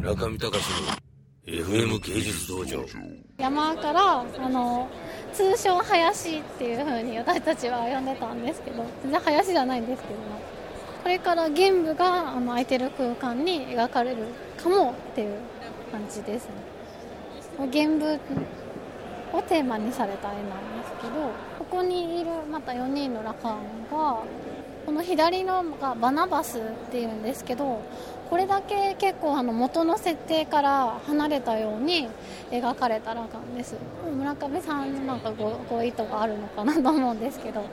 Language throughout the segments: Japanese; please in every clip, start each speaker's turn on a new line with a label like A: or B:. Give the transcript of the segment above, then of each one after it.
A: 中見隆の FM 芸術道場。
B: 山からあの通称林っていう風に私たちは呼んでたんですけど全然林じゃないんですけどもこれから玄武があの空いてる空間に描かれるかもっていう感じですね。玄武をテーマにされた絵なんですけどここにいるまた4人の羅漢がこの左のがバナバスっていうんですけどこれだけ結構あの元の設定から離れたように描かれた羅漢です。村上さんなんかごご意図があるのかなと思うんですけど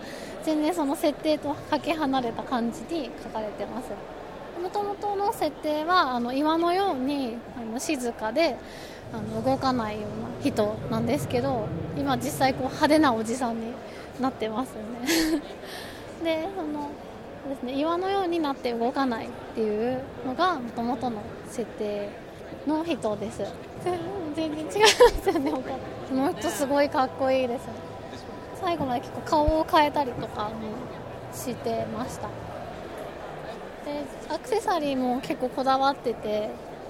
B: 全然その設定とかけ離れた感じに描かれてます。もともとの設定はあの岩のようにあの静かであの動かないような人なんですけど今実際こう派手なおじさんになってますよね。でそのですね。岩のようになって動かないっていうのがもともとの設定の人です。全然違いますよね。この人すごいかっこいいです最後まで結構顔を変えたりとかもしてました。でアクセサリーも結構こだわってて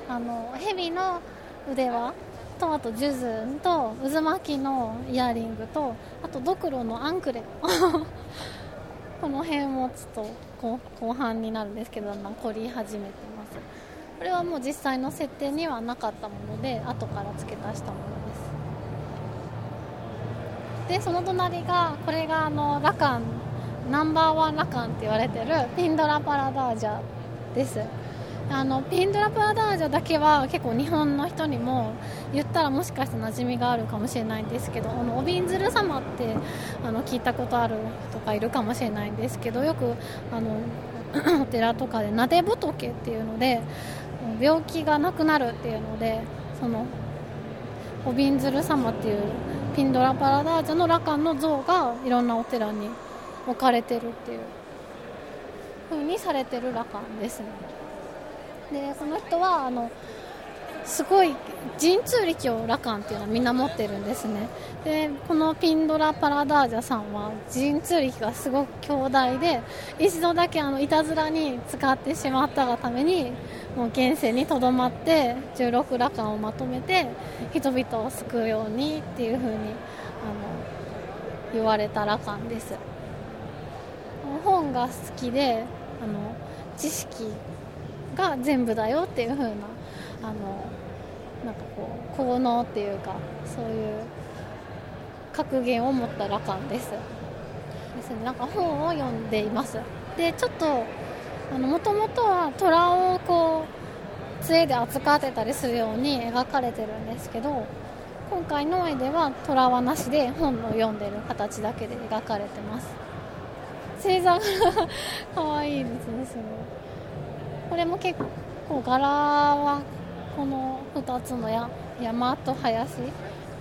B: あの蛇の腕輪とあと数珠と渦巻きのイヤリングとあとドクロのアンクレ この辺もちょっと後半になるんですけどだんだん凝り始めてます。これはもう実際の設定にはなかったもので後から付け足したものです。でその隣がこれがあのラカンナンバーワンラカンって言われてるピンドラパラダージャです。あのピンドラパラダージャだけは結構日本の人にも言ったらもしかして馴染みがあるかもしれないんですけどあのおびんずる様ってあの聞いたことあるとかいるかもしれないんですけどよくあの お寺とかでなで仏っていうので病気がなくなるっていうのでそのおびんずる様っていうピンドラパラダージャの羅漢の像がいろんなお寺に置かれてるっていう風にされてる羅漢ですね。でこの人はあのすごい神通力を羅漢っていうのはみんな持ってるんですね。でこのピンドラ・パラダージャさんは神通力がすごく強大で一度だけあのいたずらに使ってしまったがためにもう現世にとどまって16羅漢をまとめて人々を救うようにっていうふうにあの言われた羅漢です。本が好きであの知識が全部だよっていう風なあのなんかこう効能っていうかそういう格言を持った羅漢です。ですね。なんか本を読んでいます。でちょっともともとは虎をこう杖で扱ってたりするように描かれてるんですけど今回の絵では虎はなしで本を読んでる形だけで描かれてます。星座が 可愛いですねすごい。これも結構柄はこの2つのや山と林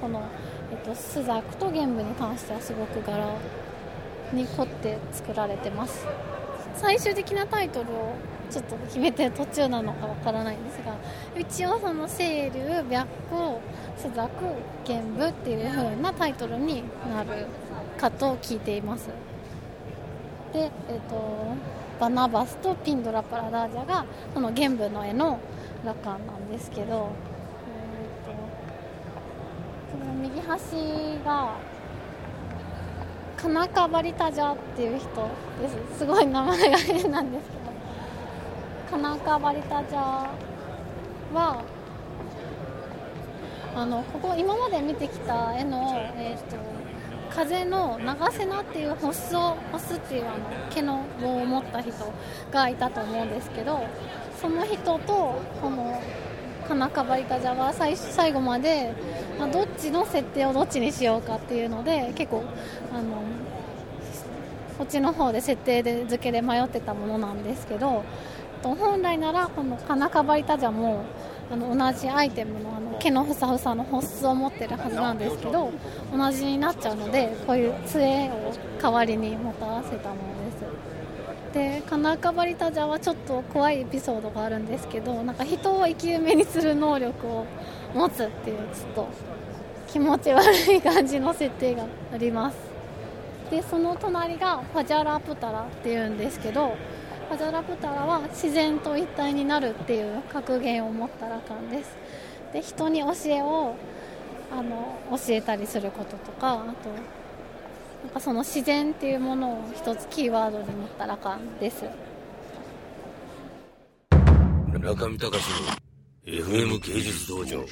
B: この、えっと、スザクと玄武に関してはすごく柄に凝って作られてます。最終的なタイトルをちょっと決めて途中なのかわからないんですが一応その清流白虎スザク玄武っていう風なタイトルになるかと聞いています。でえっとバナバスとピンドラパラダージャがその原部の絵の羅漢なんですけど、えーと、その右端がカナカバリタジャっていう人です。すごい名前が変なんですけどカナカバリタジャはあのここ今まで見てきた絵の、えーと風の長瀬名っていうホスをホスっていうあの毛の棒を持った人がいたと思うんですけどその人とこのカナカバイタジャは最最後まで、まあ、どっちの設定をどっちにしようかっていうので結構あのこっちの方で設定で付けで迷ってたものなんですけど本来ならこのカナカバイタジャもあの同じアイテムのあの毛のふさふさのホスを持ってるはずなんですけど同じになっちゃうのでこういう杖を代わりに持たせたものです。でカナカバリタジャはちょっと怖いエピソードがあるんですけどなんか人を生き埋めにする能力を持つっていうちょっと気持ち悪い感じの設定があります。でその隣がファジャラプタラっていうんですけどパジャラプタラは自然と一体になるっていう格言を持ったラカンです。で人に教えをあの教えたりすることとかあとなんかその自然っていうものを一つキーワードに持ったラカンです。
A: 中見隆の FM 芸術道場。